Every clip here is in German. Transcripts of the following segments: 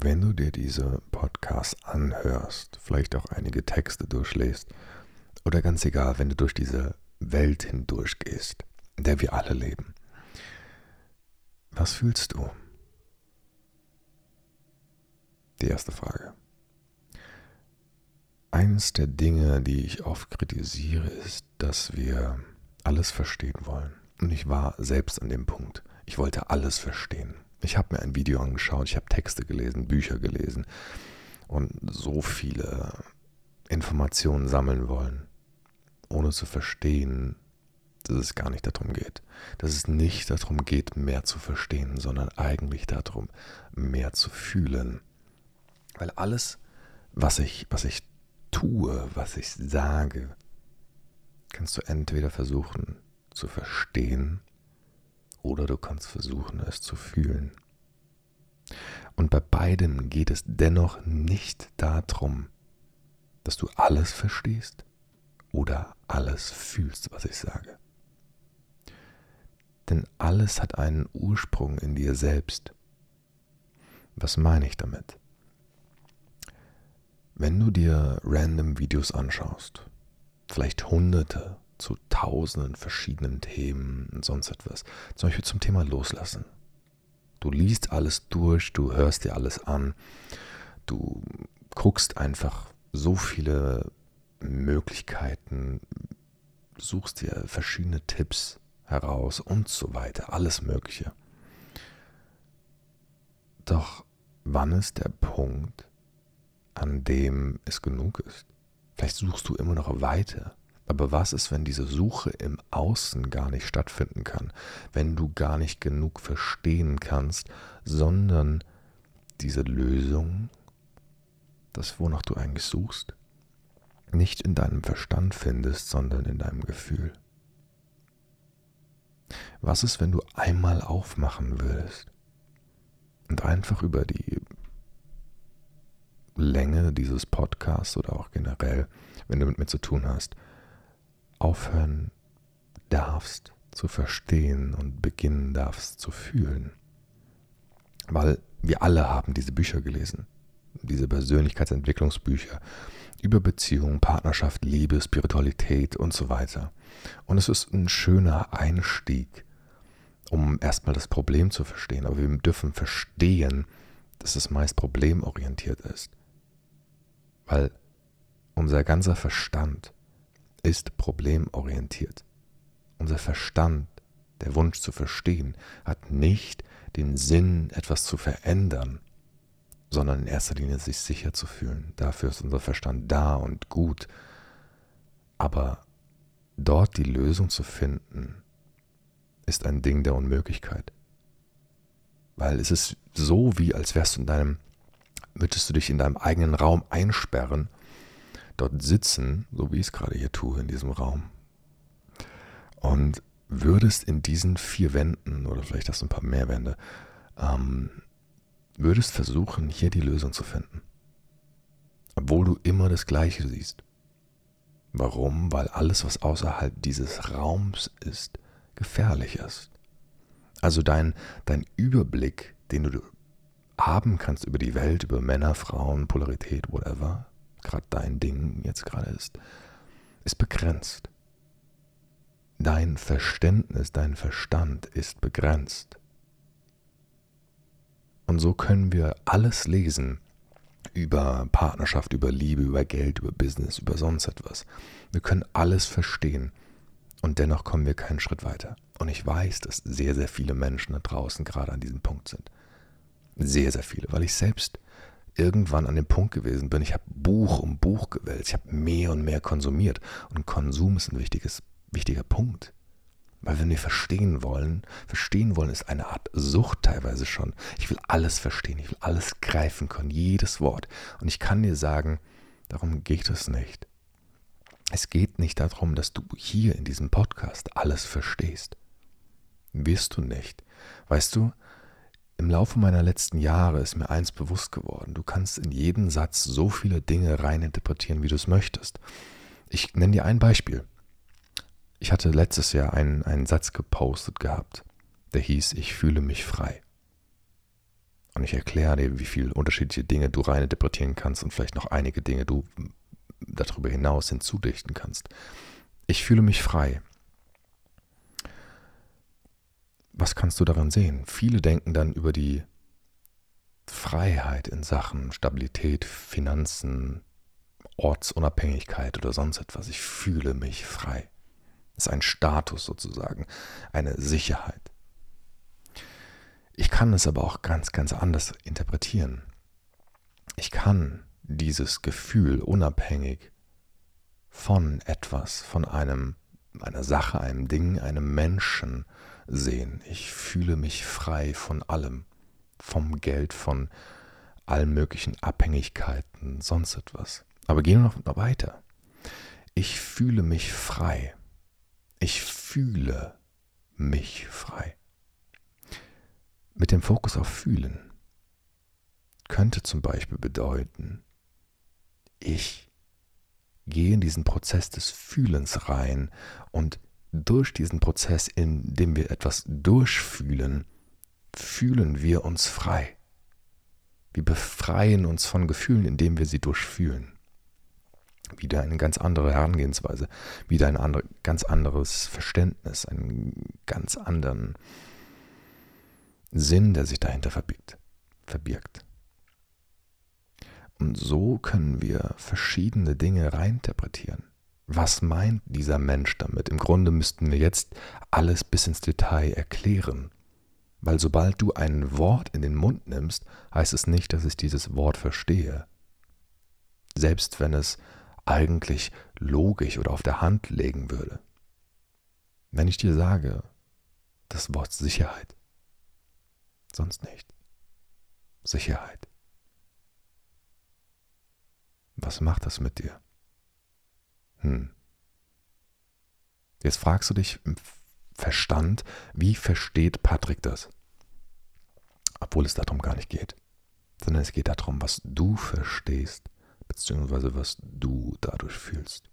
wenn du dir diese Podcasts anhörst, vielleicht auch einige Texte durchlässt, oder ganz egal, wenn du durch diese Welt hindurchgehst, in der wir alle leben, was fühlst du? Die erste Frage. Eines der Dinge, die ich oft kritisiere, ist, dass wir alles verstehen wollen. Und ich war selbst an dem Punkt. Ich wollte alles verstehen. Ich habe mir ein Video angeschaut, ich habe Texte gelesen, Bücher gelesen und so viele Informationen sammeln wollen, ohne zu verstehen, dass es gar nicht darum geht. Dass es nicht darum geht, mehr zu verstehen, sondern eigentlich darum, mehr zu fühlen. Weil alles, was ich, was ich tue, was ich sage, kannst du entweder versuchen zu verstehen oder du kannst versuchen es zu fühlen. Und bei beidem geht es dennoch nicht darum, dass du alles verstehst oder alles fühlst, was ich sage. Denn alles hat einen Ursprung in dir selbst. Was meine ich damit? Wenn du dir random Videos anschaust, vielleicht hunderte zu tausenden verschiedenen Themen und sonst etwas, zum Beispiel zum Thema Loslassen. Du liest alles durch, du hörst dir alles an, du guckst einfach so viele Möglichkeiten, suchst dir verschiedene Tipps heraus und so weiter, alles Mögliche. Doch wann ist der Punkt, an dem es genug ist. Vielleicht suchst du immer noch weiter. Aber was ist, wenn diese Suche im Außen gar nicht stattfinden kann? Wenn du gar nicht genug verstehen kannst, sondern diese Lösung, das wonach du eigentlich suchst, nicht in deinem Verstand findest, sondern in deinem Gefühl? Was ist, wenn du einmal aufmachen würdest und einfach über die Länge dieses Podcasts oder auch generell, wenn du mit mir zu tun hast, aufhören darfst zu verstehen und beginnen darfst zu fühlen. Weil wir alle haben diese Bücher gelesen, diese Persönlichkeitsentwicklungsbücher über Beziehungen, Partnerschaft, Liebe, Spiritualität und so weiter. Und es ist ein schöner Einstieg, um erstmal das Problem zu verstehen. Aber wir dürfen verstehen, dass es meist problemorientiert ist. Weil unser ganzer Verstand ist problemorientiert. Unser Verstand, der Wunsch zu verstehen, hat nicht den Sinn, etwas zu verändern, sondern in erster Linie sich sicher zu fühlen. Dafür ist unser Verstand da und gut. Aber dort die Lösung zu finden, ist ein Ding der Unmöglichkeit. Weil es ist so, wie als wärst du in deinem würdest du dich in deinem eigenen Raum einsperren, dort sitzen, so wie ich es gerade hier tue in diesem Raum, und würdest in diesen vier Wänden, oder vielleicht hast du ein paar mehr Wände, ähm, würdest versuchen, hier die Lösung zu finden. Obwohl du immer das Gleiche siehst. Warum? Weil alles, was außerhalb dieses Raums ist, gefährlich ist. Also dein, dein Überblick, den du haben kannst über die Welt, über Männer, Frauen, Polarität, whatever, gerade dein Ding jetzt gerade ist, ist begrenzt. Dein Verständnis, dein Verstand ist begrenzt. Und so können wir alles lesen über Partnerschaft, über Liebe, über Geld, über Business, über sonst etwas. Wir können alles verstehen und dennoch kommen wir keinen Schritt weiter. Und ich weiß, dass sehr, sehr viele Menschen da draußen gerade an diesem Punkt sind. Sehr, sehr viele, weil ich selbst irgendwann an dem Punkt gewesen bin. Ich habe Buch um Buch gewälzt. Ich habe mehr und mehr konsumiert. Und Konsum ist ein wichtiges, wichtiger Punkt. Weil wenn wir verstehen wollen, verstehen wollen ist eine Art Sucht teilweise schon. Ich will alles verstehen, ich will alles greifen können, jedes Wort. Und ich kann dir sagen, darum geht es nicht. Es geht nicht darum, dass du hier in diesem Podcast alles verstehst. Wirst du nicht. Weißt du, im Laufe meiner letzten Jahre ist mir eins bewusst geworden. Du kannst in jeden Satz so viele Dinge reininterpretieren, wie du es möchtest. Ich nenne dir ein Beispiel. Ich hatte letztes Jahr einen, einen Satz gepostet gehabt, der hieß, ich fühle mich frei. Und ich erkläre dir, wie viele unterschiedliche Dinge du rein interpretieren kannst und vielleicht noch einige Dinge du darüber hinaus hinzudichten kannst. Ich fühle mich frei. Was kannst du daran sehen? Viele denken dann über die Freiheit in Sachen Stabilität, Finanzen, Ortsunabhängigkeit oder sonst etwas. Ich fühle mich frei. Das ist ein Status sozusagen, eine Sicherheit. Ich kann es aber auch ganz, ganz anders interpretieren. Ich kann dieses Gefühl unabhängig von etwas, von einem, einer Sache, einem Ding, einem Menschen sehen. Ich fühle mich frei von allem, vom Geld, von allen möglichen Abhängigkeiten, sonst etwas. Aber gehen wir noch weiter. Ich fühle mich frei. Ich fühle mich frei. Mit dem Fokus auf Fühlen könnte zum Beispiel bedeuten, ich gehe in diesen Prozess des Fühlens rein und durch diesen Prozess, in dem wir etwas durchfühlen, fühlen wir uns frei. Wir befreien uns von Gefühlen, indem wir sie durchfühlen. Wieder eine ganz andere Herangehensweise, wieder ein andere, ganz anderes Verständnis, einen ganz anderen Sinn, der sich dahinter verbirgt. verbirgt. Und so können wir verschiedene Dinge reinterpretieren. Was meint dieser Mensch damit? Im Grunde müssten wir jetzt alles bis ins Detail erklären. Weil sobald du ein Wort in den Mund nimmst, heißt es nicht, dass ich dieses Wort verstehe. Selbst wenn es eigentlich logisch oder auf der Hand legen würde. Wenn ich dir sage, das Wort Sicherheit, sonst nicht. Sicherheit. Was macht das mit dir? Hm. Jetzt fragst du dich im Verstand, wie versteht Patrick das? Obwohl es darum gar nicht geht, sondern es geht darum, was du verstehst, beziehungsweise was du dadurch fühlst.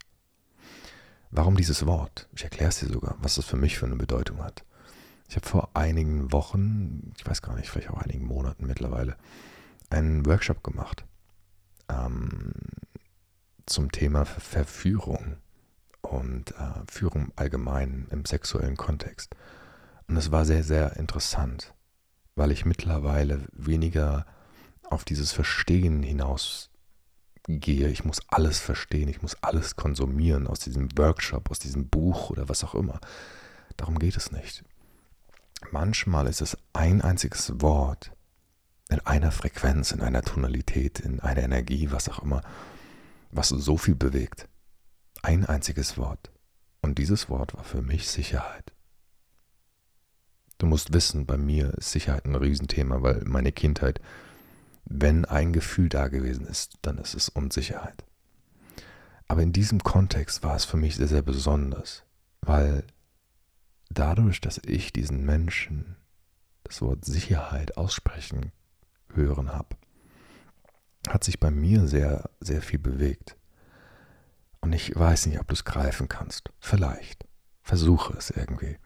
Warum dieses Wort? Ich erkläre es dir sogar, was das für mich für eine Bedeutung hat. Ich habe vor einigen Wochen, ich weiß gar nicht, vielleicht auch einigen Monaten mittlerweile, einen Workshop gemacht ähm, zum Thema Verführung und äh, Führung allgemein im sexuellen Kontext. Und es war sehr, sehr interessant, weil ich mittlerweile weniger auf dieses Verstehen hinaus gehe. Ich muss alles verstehen, ich muss alles konsumieren aus diesem Workshop, aus diesem Buch oder was auch immer. Darum geht es nicht. Manchmal ist es ein einziges Wort, in einer Frequenz, in einer Tonalität, in einer Energie, was auch immer, was so viel bewegt. Ein einziges Wort. Und dieses Wort war für mich Sicherheit. Du musst wissen, bei mir ist Sicherheit ein Riesenthema, weil meine Kindheit, wenn ein Gefühl da gewesen ist, dann ist es Unsicherheit. Aber in diesem Kontext war es für mich sehr, sehr besonders, weil dadurch, dass ich diesen Menschen das Wort Sicherheit aussprechen hören habe, hat sich bei mir sehr, sehr viel bewegt. Und ich weiß nicht, ob du es greifen kannst. Vielleicht. Versuche es irgendwie.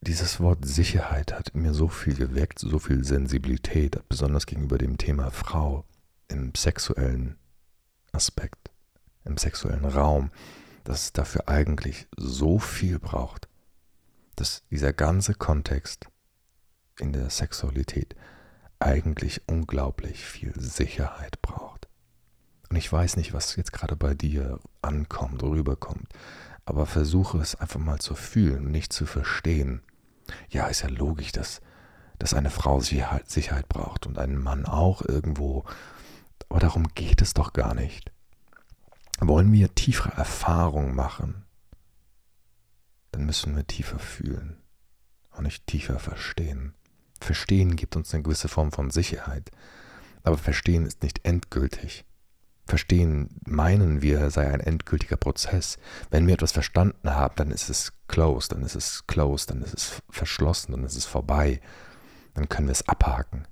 Dieses Wort Sicherheit hat mir so viel geweckt, so viel Sensibilität, besonders gegenüber dem Thema Frau im sexuellen Aspekt, im sexuellen Raum, dass es dafür eigentlich so viel braucht, dass dieser ganze Kontext in der Sexualität eigentlich unglaublich viel Sicherheit braucht. Und ich weiß nicht, was jetzt gerade bei dir ankommt, rüberkommt, aber versuche es einfach mal zu fühlen, nicht zu verstehen. Ja, ist ja logisch, dass, dass eine Frau Sicherheit, braucht und ein Mann auch irgendwo, aber darum geht es doch gar nicht. Wollen wir tiefere Erfahrungen machen, dann müssen wir tiefer fühlen und nicht tiefer verstehen. Verstehen gibt uns eine gewisse Form von Sicherheit. Aber Verstehen ist nicht endgültig. Verstehen meinen wir sei ein endgültiger Prozess. Wenn wir etwas verstanden haben, dann ist es closed, dann ist es closed, dann ist es verschlossen, dann ist es vorbei. Dann können wir es abhaken.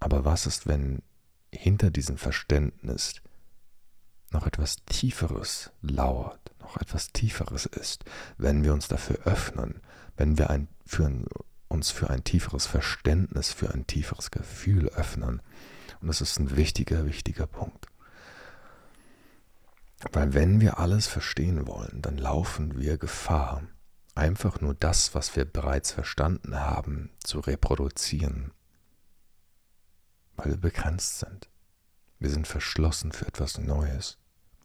Aber was ist, wenn hinter diesem Verständnis noch etwas Tieferes lauert, noch etwas Tieferes ist, wenn wir uns dafür öffnen, wenn wir ein, für uns für ein tieferes Verständnis, für ein tieferes Gefühl öffnen. Und das ist ein wichtiger, wichtiger Punkt. Weil wenn wir alles verstehen wollen, dann laufen wir Gefahr, einfach nur das, was wir bereits verstanden haben, zu reproduzieren, weil wir begrenzt sind. Wir sind verschlossen für etwas Neues.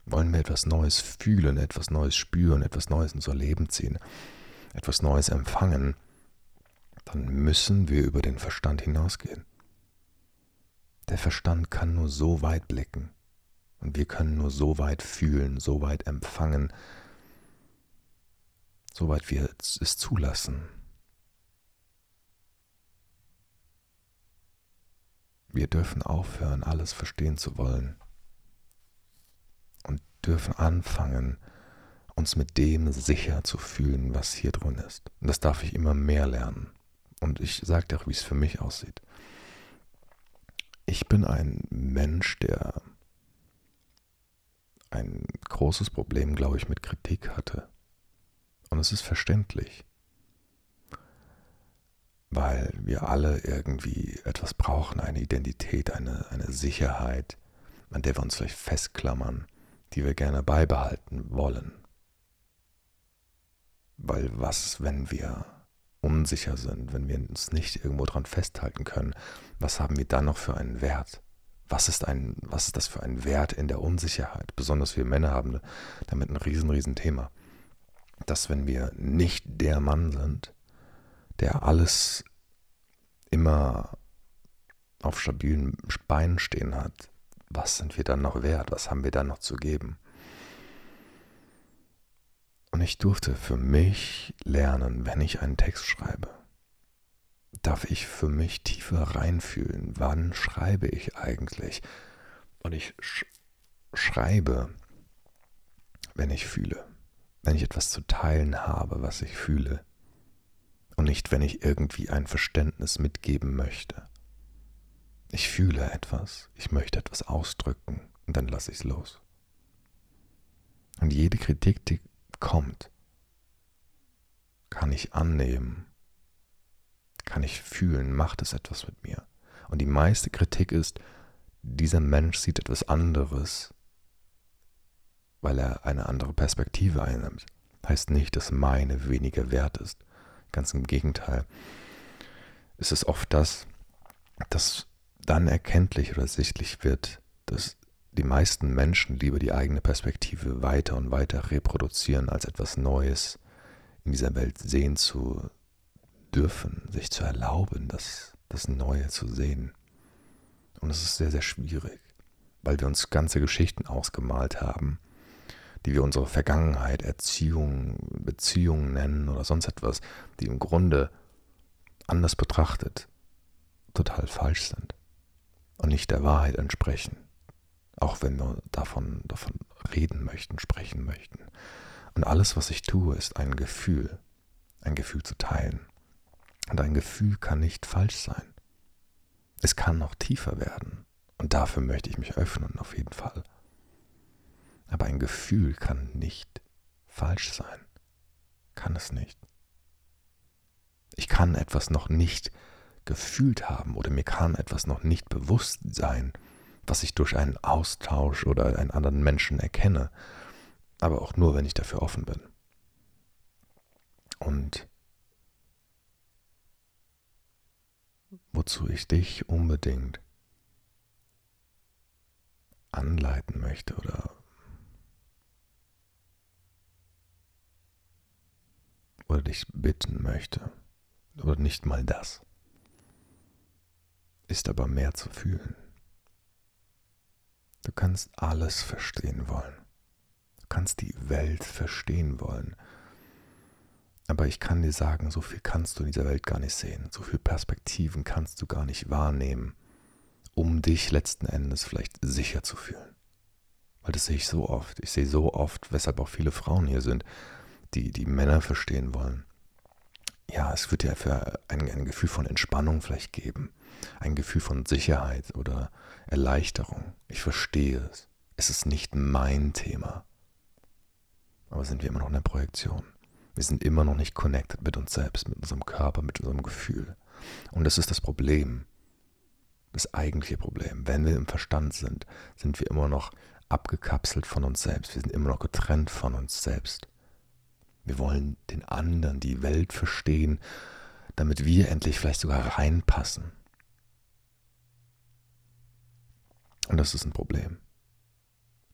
Wollen wir etwas Neues fühlen, etwas Neues spüren, etwas Neues in unser Leben ziehen, etwas Neues empfangen, dann müssen wir über den Verstand hinausgehen. Der Verstand kann nur so weit blicken und wir können nur so weit fühlen, so weit empfangen, so weit wir es zulassen. Wir dürfen aufhören, alles verstehen zu wollen und dürfen anfangen, uns mit dem sicher zu fühlen, was hier drin ist. Und das darf ich immer mehr lernen. Und ich sage dir auch, wie es für mich aussieht. Ich bin ein Mensch, der ein großes Problem, glaube ich, mit Kritik hatte. Und es ist verständlich, weil wir alle irgendwie etwas brauchen, eine Identität, eine, eine Sicherheit, an der wir uns vielleicht festklammern, die wir gerne beibehalten wollen. Weil was, wenn wir unsicher sind, wenn wir uns nicht irgendwo dran festhalten können, was haben wir dann noch für einen Wert? Was ist, ein, was ist das für ein Wert in der Unsicherheit? Besonders wir Männer haben damit ein riesen, riesen Thema. Dass wenn wir nicht der Mann sind, der alles immer auf stabilen Beinen stehen hat, was sind wir dann noch wert? Was haben wir dann noch zu geben? Und ich durfte für mich lernen, wenn ich einen Text schreibe, darf ich für mich tiefer reinfühlen, wann schreibe ich eigentlich. Und ich sch schreibe, wenn ich fühle, wenn ich etwas zu teilen habe, was ich fühle. Und nicht, wenn ich irgendwie ein Verständnis mitgeben möchte. Ich fühle etwas, ich möchte etwas ausdrücken und dann lasse ich es los. Und jede Kritik, die kommt, kann ich annehmen, kann ich fühlen, macht es etwas mit mir. Und die meiste Kritik ist, dieser Mensch sieht etwas anderes, weil er eine andere Perspektive einnimmt. Heißt nicht, dass meine weniger wert ist. Ganz im Gegenteil. Es ist oft das, dass dann erkenntlich oder sichtlich wird, dass die meisten Menschen lieber die eigene Perspektive weiter und weiter reproduzieren, als etwas Neues in dieser Welt sehen zu dürfen, sich zu erlauben, das, das Neue zu sehen. Und es ist sehr, sehr schwierig, weil wir uns ganze Geschichten ausgemalt haben, die wir unsere Vergangenheit, Erziehung, Beziehungen nennen oder sonst etwas, die im Grunde anders betrachtet total falsch sind und nicht der Wahrheit entsprechen auch wenn wir davon, davon reden möchten, sprechen möchten. Und alles, was ich tue, ist ein Gefühl, ein Gefühl zu teilen. Und ein Gefühl kann nicht falsch sein. Es kann noch tiefer werden. Und dafür möchte ich mich öffnen, auf jeden Fall. Aber ein Gefühl kann nicht falsch sein. Kann es nicht. Ich kann etwas noch nicht gefühlt haben oder mir kann etwas noch nicht bewusst sein was ich durch einen Austausch oder einen anderen Menschen erkenne, aber auch nur, wenn ich dafür offen bin. Und wozu ich dich unbedingt anleiten möchte oder oder dich bitten möchte oder nicht mal das, ist aber mehr zu fühlen. Du kannst alles verstehen wollen. Du kannst die Welt verstehen wollen. Aber ich kann dir sagen, so viel kannst du in dieser Welt gar nicht sehen. So viele Perspektiven kannst du gar nicht wahrnehmen, um dich letzten Endes vielleicht sicher zu fühlen. Weil das sehe ich so oft. Ich sehe so oft, weshalb auch viele Frauen hier sind, die die Männer verstehen wollen. Ja, es wird ja für ein, ein Gefühl von Entspannung vielleicht geben ein Gefühl von Sicherheit oder Erleichterung. Ich verstehe es. Es ist nicht mein Thema. Aber sind wir immer noch in der Projektion. Wir sind immer noch nicht connected mit uns selbst, mit unserem Körper, mit unserem Gefühl. Und das ist das Problem, das eigentliche Problem. Wenn wir im Verstand sind, sind wir immer noch abgekapselt von uns selbst. Wir sind immer noch getrennt von uns selbst. Wir wollen den anderen, die Welt verstehen, damit wir endlich vielleicht sogar reinpassen. Und das ist ein Problem.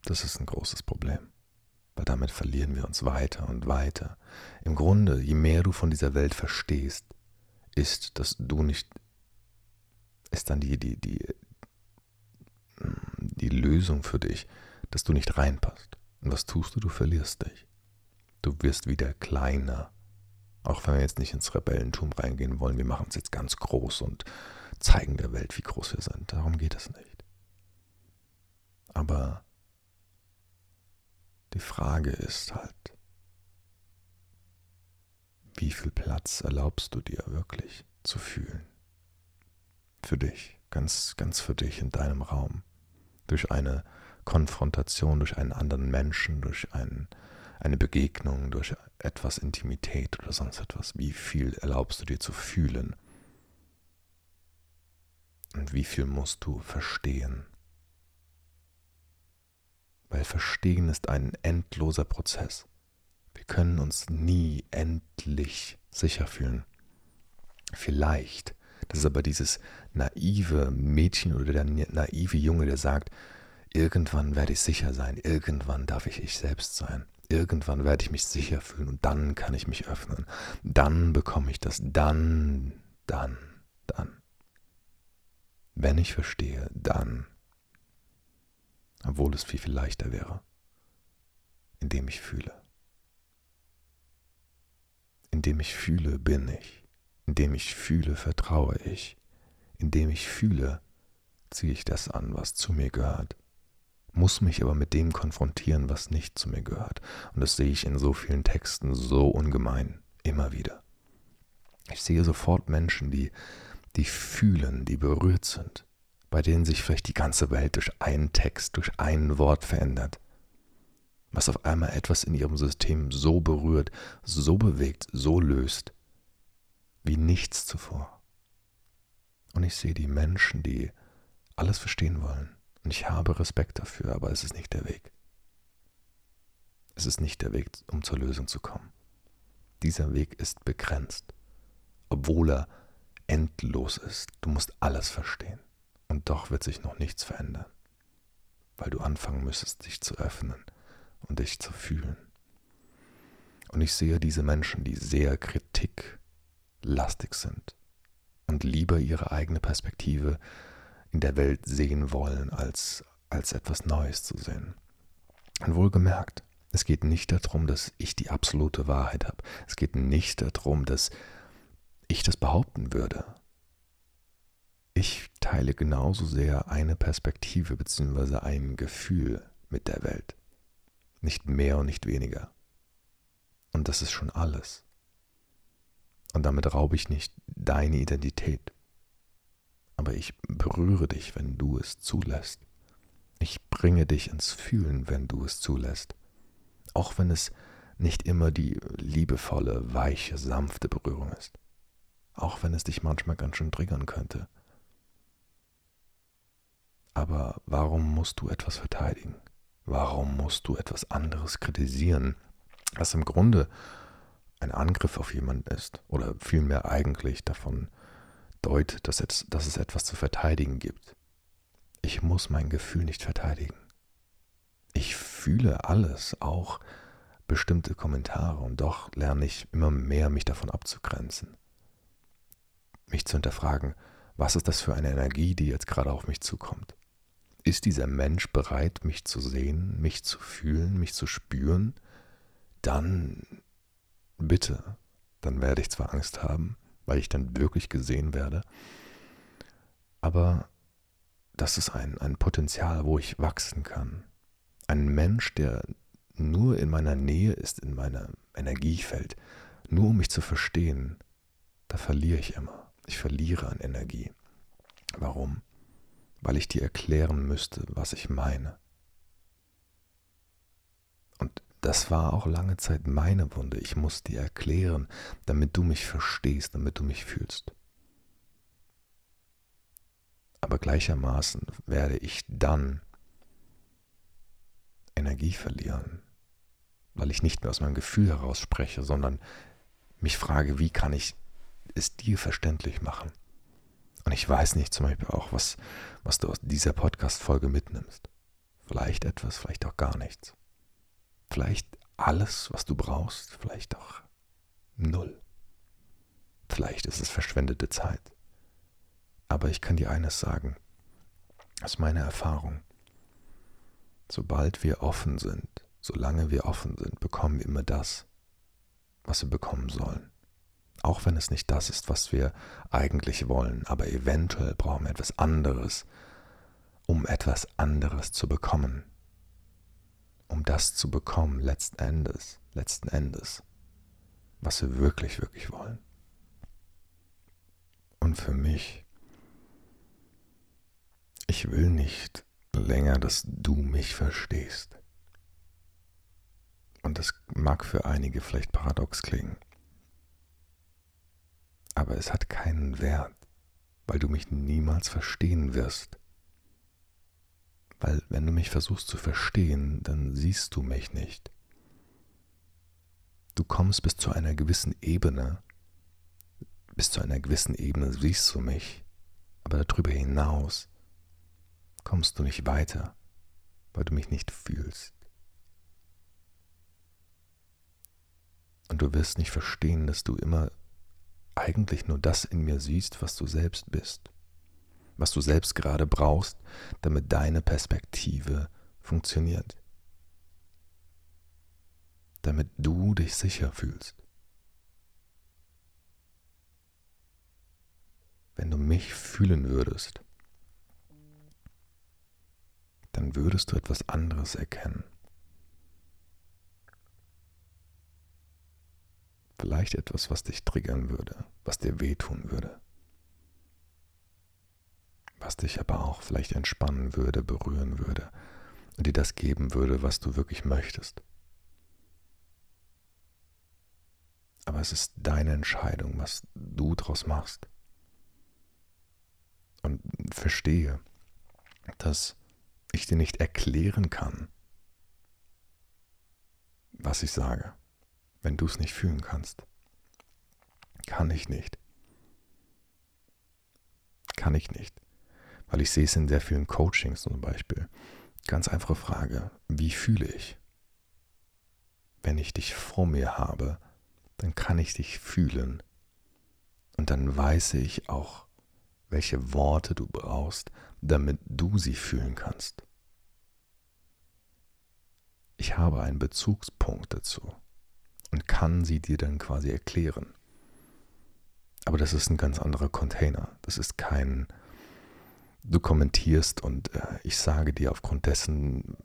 Das ist ein großes Problem weil damit verlieren wir uns weiter und weiter. Im Grunde, je mehr du von dieser Welt verstehst, ist, dass du nicht, ist dann die, die, die, die Lösung für dich, dass du nicht reinpasst. Und was tust du? Du verlierst dich. Du wirst wieder kleiner. Auch wenn wir jetzt nicht ins Rebellentum reingehen wollen, wir machen es jetzt ganz groß und zeigen der Welt, wie groß wir sind. Darum geht es nicht. Aber die Frage ist halt, wie viel Platz erlaubst du dir wirklich zu fühlen? Für dich, ganz, ganz für dich in deinem Raum. Durch eine Konfrontation, durch einen anderen Menschen, durch ein, eine Begegnung, durch etwas Intimität oder sonst etwas. Wie viel erlaubst du dir zu fühlen? Und wie viel musst du verstehen? Weil Verstehen ist ein endloser Prozess. Wir können uns nie endlich sicher fühlen. Vielleicht, das ist aber dieses naive Mädchen oder der naive Junge, der sagt, irgendwann werde ich sicher sein, irgendwann darf ich ich selbst sein, irgendwann werde ich mich sicher fühlen und dann kann ich mich öffnen, dann bekomme ich das, dann, dann, dann. Wenn ich verstehe, dann obwohl es viel, viel leichter wäre, indem ich fühle. Indem ich fühle, bin ich. Indem ich fühle, vertraue ich. Indem ich fühle, ziehe ich das an, was zu mir gehört, muss mich aber mit dem konfrontieren, was nicht zu mir gehört. Und das sehe ich in so vielen Texten so ungemein, immer wieder. Ich sehe sofort Menschen, die, die fühlen, die berührt sind, bei denen sich vielleicht die ganze Welt durch einen Text, durch ein Wort verändert. Was auf einmal etwas in ihrem System so berührt, so bewegt, so löst, wie nichts zuvor. Und ich sehe die Menschen, die alles verstehen wollen. Und ich habe Respekt dafür, aber es ist nicht der Weg. Es ist nicht der Weg, um zur Lösung zu kommen. Dieser Weg ist begrenzt, obwohl er endlos ist. Du musst alles verstehen. Und doch wird sich noch nichts verändern, weil du anfangen müsstest, dich zu öffnen und dich zu fühlen. Und ich sehe diese Menschen, die sehr kritiklastig sind und lieber ihre eigene Perspektive in der Welt sehen wollen, als, als etwas Neues zu sehen. Und wohlgemerkt, es geht nicht darum, dass ich die absolute Wahrheit habe. Es geht nicht darum, dass ich das behaupten würde. Ich teile genauso sehr eine Perspektive bzw. ein Gefühl mit der Welt. Nicht mehr und nicht weniger. Und das ist schon alles. Und damit raube ich nicht deine Identität. Aber ich berühre dich, wenn du es zulässt. Ich bringe dich ins Fühlen, wenn du es zulässt. Auch wenn es nicht immer die liebevolle, weiche, sanfte Berührung ist. Auch wenn es dich manchmal ganz schön triggern könnte. Aber warum musst du etwas verteidigen? Warum musst du etwas anderes kritisieren, was im Grunde ein Angriff auf jemanden ist oder vielmehr eigentlich davon deutet, dass es, dass es etwas zu verteidigen gibt? Ich muss mein Gefühl nicht verteidigen. Ich fühle alles, auch bestimmte Kommentare, und doch lerne ich immer mehr, mich davon abzugrenzen. Mich zu hinterfragen, was ist das für eine Energie, die jetzt gerade auf mich zukommt? Ist dieser Mensch bereit, mich zu sehen, mich zu fühlen, mich zu spüren? Dann bitte, dann werde ich zwar Angst haben, weil ich dann wirklich gesehen werde, aber das ist ein, ein Potenzial, wo ich wachsen kann. Ein Mensch, der nur in meiner Nähe ist, in meinem Energiefeld, nur um mich zu verstehen, da verliere ich immer. Ich verliere an Energie. Warum? Weil ich dir erklären müsste, was ich meine. Und das war auch lange Zeit meine Wunde. Ich muss dir erklären, damit du mich verstehst, damit du mich fühlst. Aber gleichermaßen werde ich dann Energie verlieren, weil ich nicht mehr aus meinem Gefühl heraus spreche, sondern mich frage, wie kann ich es dir verständlich machen? Und ich weiß nicht zum Beispiel auch, was, was du aus dieser Podcast-Folge mitnimmst. Vielleicht etwas, vielleicht auch gar nichts. Vielleicht alles, was du brauchst, vielleicht auch null. Vielleicht ist es verschwendete Zeit. Aber ich kann dir eines sagen, aus meiner Erfahrung. Sobald wir offen sind, solange wir offen sind, bekommen wir immer das, was wir bekommen sollen. Auch wenn es nicht das ist, was wir eigentlich wollen, aber eventuell brauchen wir etwas anderes, um etwas anderes zu bekommen. Um das zu bekommen, letzten Endes, letzten Endes, was wir wirklich, wirklich wollen. Und für mich, ich will nicht länger, dass du mich verstehst. Und das mag für einige vielleicht paradox klingen. Aber es hat keinen Wert, weil du mich niemals verstehen wirst. Weil wenn du mich versuchst zu verstehen, dann siehst du mich nicht. Du kommst bis zu einer gewissen Ebene, bis zu einer gewissen Ebene siehst du mich, aber darüber hinaus kommst du nicht weiter, weil du mich nicht fühlst. Und du wirst nicht verstehen, dass du immer eigentlich nur das in mir siehst, was du selbst bist, was du selbst gerade brauchst, damit deine Perspektive funktioniert, damit du dich sicher fühlst. Wenn du mich fühlen würdest, dann würdest du etwas anderes erkennen. Vielleicht etwas, was dich triggern würde, was dir wehtun würde. Was dich aber auch vielleicht entspannen würde, berühren würde und dir das geben würde, was du wirklich möchtest. Aber es ist deine Entscheidung, was du daraus machst. Und verstehe, dass ich dir nicht erklären kann, was ich sage wenn du es nicht fühlen kannst. Kann ich nicht. Kann ich nicht. Weil ich sehe es in sehr vielen Coachings zum Beispiel. Ganz einfache Frage, wie fühle ich? Wenn ich dich vor mir habe, dann kann ich dich fühlen. Und dann weiß ich auch, welche Worte du brauchst, damit du sie fühlen kannst. Ich habe einen Bezugspunkt dazu und kann sie dir dann quasi erklären. Aber das ist ein ganz anderer Container. Das ist kein, du kommentierst und äh, ich sage dir aufgrund dessen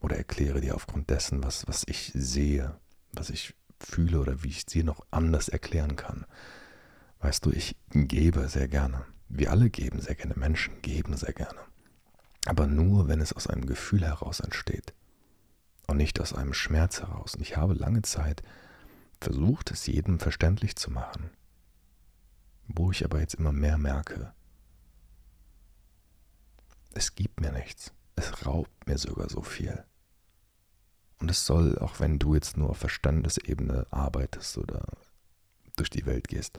oder erkläre dir aufgrund dessen, was, was ich sehe, was ich fühle oder wie ich es dir noch anders erklären kann. Weißt du, ich gebe sehr gerne. Wir alle geben sehr gerne. Menschen geben sehr gerne. Aber nur, wenn es aus einem Gefühl heraus entsteht und nicht aus einem Schmerz heraus. Und ich habe lange Zeit versucht es jedem verständlich zu machen, wo ich aber jetzt immer mehr merke, es gibt mir nichts, es raubt mir sogar so viel. Und es soll, auch wenn du jetzt nur auf Verstandesebene arbeitest oder durch die Welt gehst,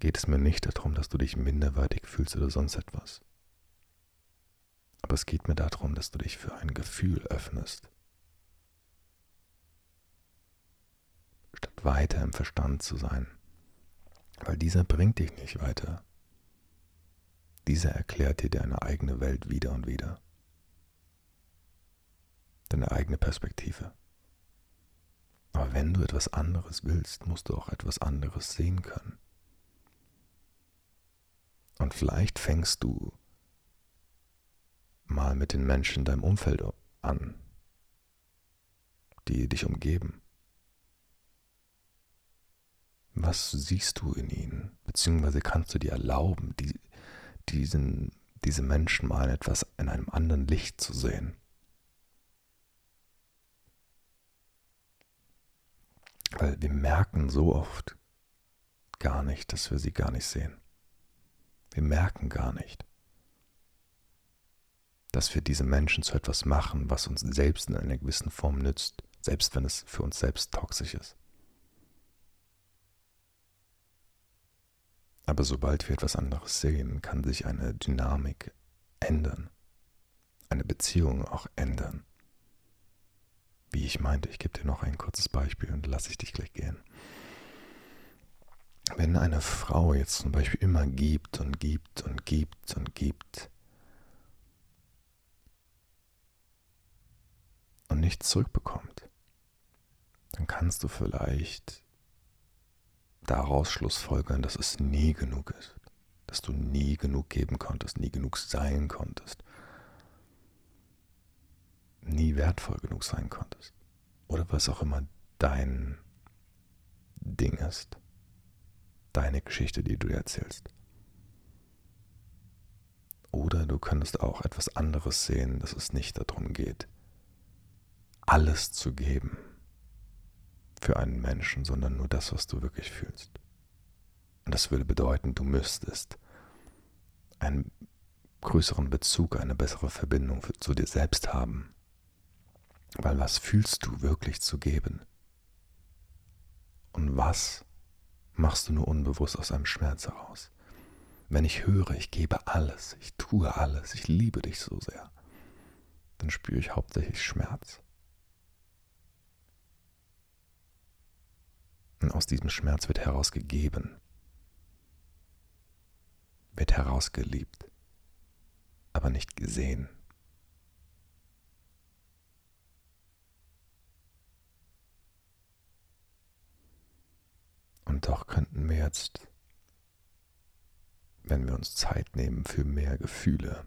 geht es mir nicht darum, dass du dich minderwertig fühlst oder sonst etwas. Aber es geht mir darum, dass du dich für ein Gefühl öffnest, statt weiter im Verstand zu sein. Weil dieser bringt dich nicht weiter. Dieser erklärt dir deine eigene Welt wieder und wieder. Deine eigene Perspektive. Aber wenn du etwas anderes willst, musst du auch etwas anderes sehen können. Und vielleicht fängst du mal mit den Menschen in deinem Umfeld an, die dich umgeben. Was siehst du in ihnen? Beziehungsweise kannst du dir erlauben, die, diesen, diese Menschen mal etwas in einem anderen Licht zu sehen? Weil wir merken so oft gar nicht, dass wir sie gar nicht sehen. Wir merken gar nicht, dass wir diese Menschen zu etwas machen, was uns selbst in einer gewissen Form nützt, selbst wenn es für uns selbst toxisch ist. Aber sobald wir etwas anderes sehen, kann sich eine Dynamik ändern, eine Beziehung auch ändern. Wie ich meinte, ich gebe dir noch ein kurzes Beispiel und lasse ich dich gleich gehen. Wenn eine Frau jetzt zum Beispiel immer gibt und gibt und gibt und gibt und nichts zurückbekommt, dann kannst du vielleicht daraus schlussfolgern, dass es nie genug ist, dass du nie genug geben konntest, nie genug sein konntest, nie wertvoll genug sein konntest. Oder was auch immer dein Ding ist. Deine Geschichte, die du dir erzählst. Oder du könntest auch etwas anderes sehen, dass es nicht darum geht, alles zu geben für einen Menschen, sondern nur das, was du wirklich fühlst. Und das würde bedeuten, du müsstest einen größeren Bezug, eine bessere Verbindung zu dir selbst haben. Weil was fühlst du wirklich zu geben? Und was machst du nur unbewusst aus einem Schmerz heraus. Wenn ich höre, ich gebe alles, ich tue alles, ich liebe dich so sehr, dann spüre ich hauptsächlich Schmerz. Aus diesem Schmerz wird herausgegeben, wird herausgeliebt, aber nicht gesehen. Und doch könnten wir jetzt, wenn wir uns Zeit nehmen für mehr Gefühle,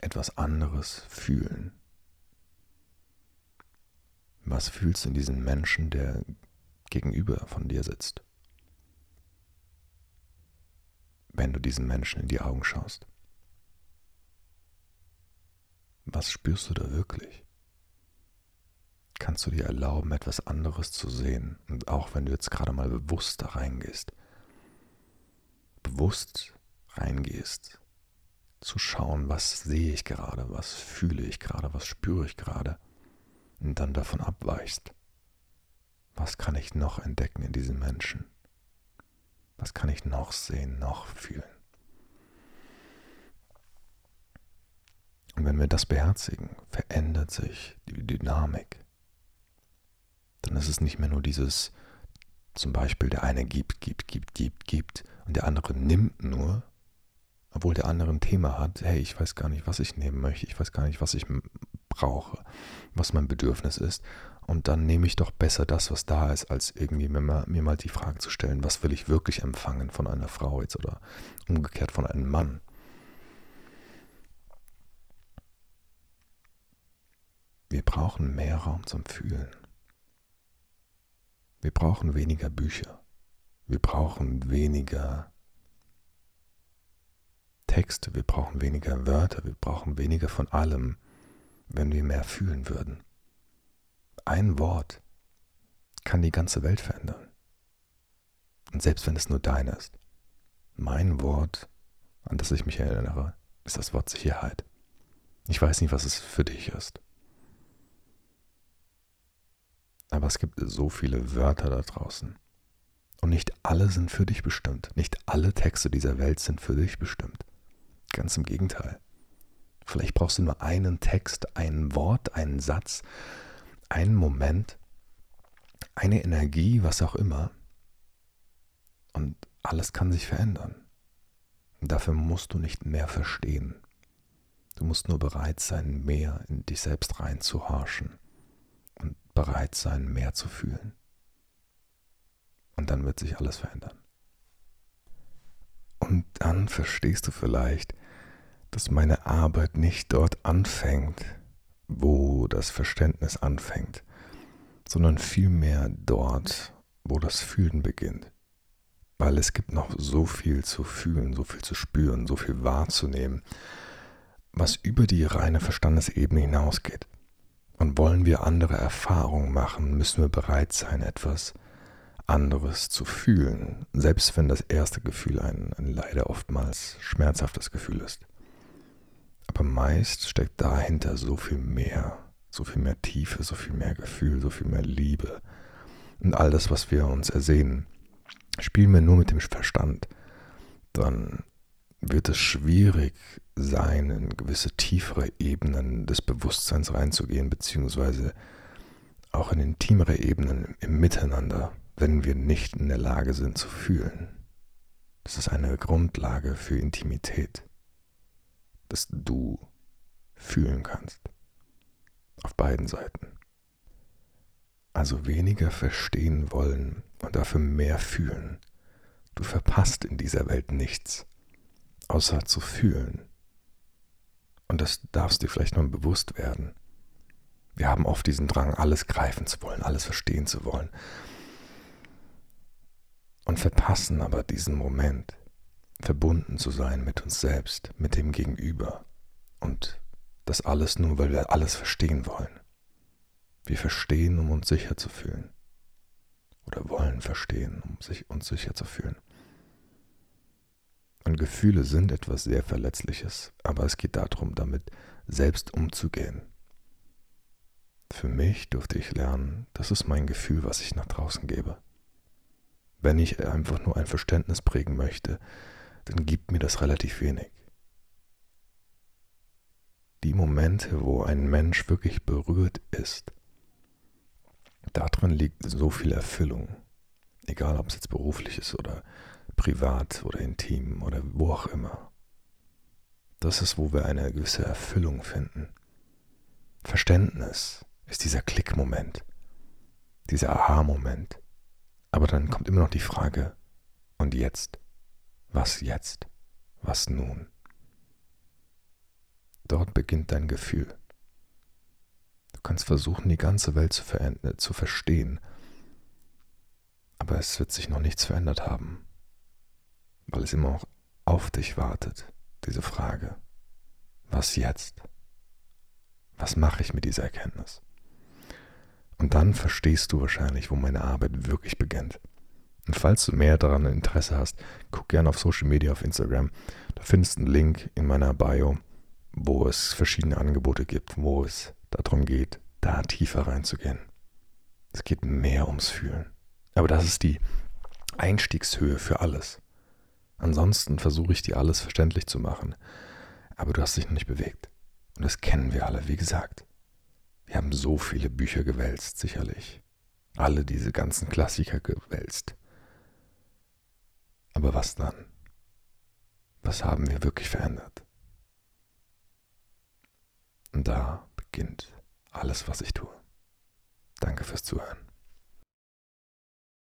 etwas anderes fühlen. Was fühlst du in diesem Menschen, der gegenüber von dir sitzt? Wenn du diesem Menschen in die Augen schaust. Was spürst du da wirklich? kannst du dir erlauben, etwas anderes zu sehen. Und auch wenn du jetzt gerade mal bewusst da reingehst, bewusst reingehst, zu schauen, was sehe ich gerade, was fühle ich gerade, was spüre ich gerade, und dann davon abweichst. Was kann ich noch entdecken in diesem Menschen? Was kann ich noch sehen, noch fühlen? Und wenn wir das beherzigen, verändert sich die Dynamik dann ist es nicht mehr nur dieses, zum Beispiel der eine gibt, gibt, gibt, gibt, gibt und der andere nimmt nur, obwohl der andere ein Thema hat, hey, ich weiß gar nicht, was ich nehmen möchte, ich weiß gar nicht, was ich brauche, was mein Bedürfnis ist. Und dann nehme ich doch besser das, was da ist, als irgendwie mir mal, mir mal die Frage zu stellen, was will ich wirklich empfangen von einer Frau jetzt oder umgekehrt von einem Mann. Wir brauchen mehr Raum zum Fühlen. Wir brauchen weniger Bücher. Wir brauchen weniger Texte. Wir brauchen weniger Wörter. Wir brauchen weniger von allem, wenn wir mehr fühlen würden. Ein Wort kann die ganze Welt verändern. Und selbst wenn es nur dein ist. Mein Wort, an das ich mich erinnere, ist das Wort Sicherheit. Ich weiß nicht, was es für dich ist. Aber es gibt so viele Wörter da draußen. Und nicht alle sind für dich bestimmt. Nicht alle Texte dieser Welt sind für dich bestimmt. Ganz im Gegenteil. Vielleicht brauchst du nur einen Text, ein Wort, einen Satz, einen Moment, eine Energie, was auch immer. Und alles kann sich verändern. Und dafür musst du nicht mehr verstehen. Du musst nur bereit sein, mehr in dich selbst reinzuhorchen bereit sein, mehr zu fühlen. Und dann wird sich alles verändern. Und dann verstehst du vielleicht, dass meine Arbeit nicht dort anfängt, wo das Verständnis anfängt, sondern vielmehr dort, wo das Fühlen beginnt. Weil es gibt noch so viel zu fühlen, so viel zu spüren, so viel wahrzunehmen, was über die reine Verstandesebene hinausgeht. Und wollen wir andere Erfahrungen machen, müssen wir bereit sein, etwas anderes zu fühlen, selbst wenn das erste Gefühl ein, ein leider oftmals schmerzhaftes Gefühl ist. Aber meist steckt dahinter so viel mehr, so viel mehr Tiefe, so viel mehr Gefühl, so viel mehr Liebe und all das, was wir uns ersehen. Spielen wir nur mit dem Verstand, dann wird es schwierig sein, in gewisse tiefere Ebenen des Bewusstseins reinzugehen, beziehungsweise auch in intimere Ebenen im Miteinander, wenn wir nicht in der Lage sind zu fühlen. Das ist eine Grundlage für Intimität, dass du fühlen kannst. Auf beiden Seiten. Also weniger verstehen wollen und dafür mehr fühlen. Du verpasst in dieser Welt nichts, außer zu fühlen. Und das darfst dir vielleicht mal bewusst werden. Wir haben oft diesen Drang, alles greifen zu wollen, alles verstehen zu wollen. Und verpassen aber diesen Moment, verbunden zu sein mit uns selbst, mit dem Gegenüber. Und das alles nur, weil wir alles verstehen wollen. Wir verstehen, um uns sicher zu fühlen. Oder wollen verstehen, um sich, uns sicher zu fühlen. Und Gefühle sind etwas sehr Verletzliches, aber es geht darum, damit selbst umzugehen. Für mich durfte ich lernen, das ist mein Gefühl, was ich nach draußen gebe. Wenn ich einfach nur ein Verständnis prägen möchte, dann gibt mir das relativ wenig. Die Momente, wo ein Mensch wirklich berührt ist, darin liegt so viel Erfüllung. Egal, ob es jetzt beruflich ist oder privat oder intim oder wo auch immer. Das ist, wo wir eine gewisse Erfüllung finden. Verständnis ist dieser Klickmoment, dieser Aha-Moment. Aber dann kommt immer noch die Frage, und jetzt? Was jetzt? Was nun? Dort beginnt dein Gefühl. Du kannst versuchen, die ganze Welt zu, zu verstehen, aber es wird sich noch nichts verändert haben, weil es immer noch auf dich wartet, diese Frage. Was jetzt? Was mache ich mit dieser Erkenntnis? Und dann verstehst du wahrscheinlich, wo meine Arbeit wirklich beginnt. Und falls du mehr daran Interesse hast, guck gerne auf Social Media, auf Instagram. Da findest du einen Link in meiner Bio, wo es verschiedene Angebote gibt, wo es darum geht, da tiefer reinzugehen. Es geht mehr ums Fühlen. Aber das ist die Einstiegshöhe für alles. Ansonsten versuche ich dir alles verständlich zu machen. Aber du hast dich noch nicht bewegt. Und das kennen wir alle, wie gesagt. Wir haben so viele Bücher gewälzt, sicherlich. Alle diese ganzen Klassiker gewälzt. Aber was dann? Was haben wir wirklich verändert? Und da beginnt alles, was ich tue. Danke fürs Zuhören.